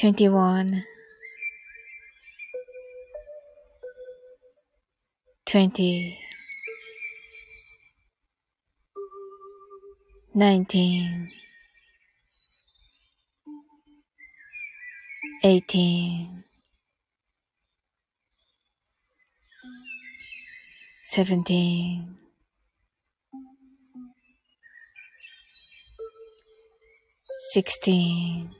21 20 19 18 17 16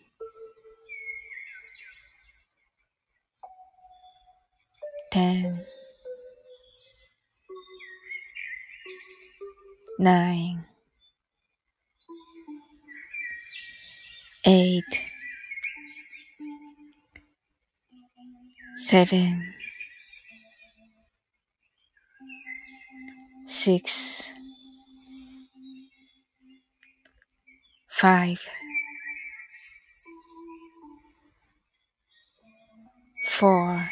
ten, nine, eight, seven, six, five, four.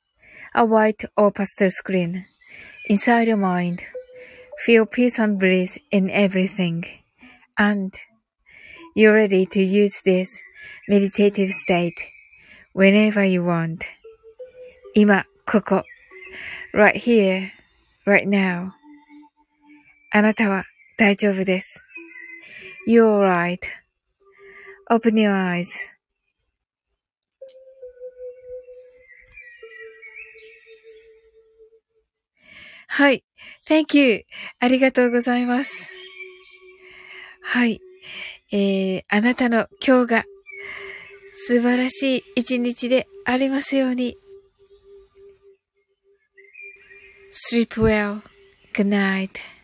a white or pastel screen. Inside your mind, feel peace and bliss in everything. And you're ready to use this meditative state whenever you want. right here, right now. Anata wa desu. you are right. Open your eyes. はい。Thank you. ありがとうございます。はい。えー、あなたの今日が素晴らしい一日でありますように。Sleep well. Good night.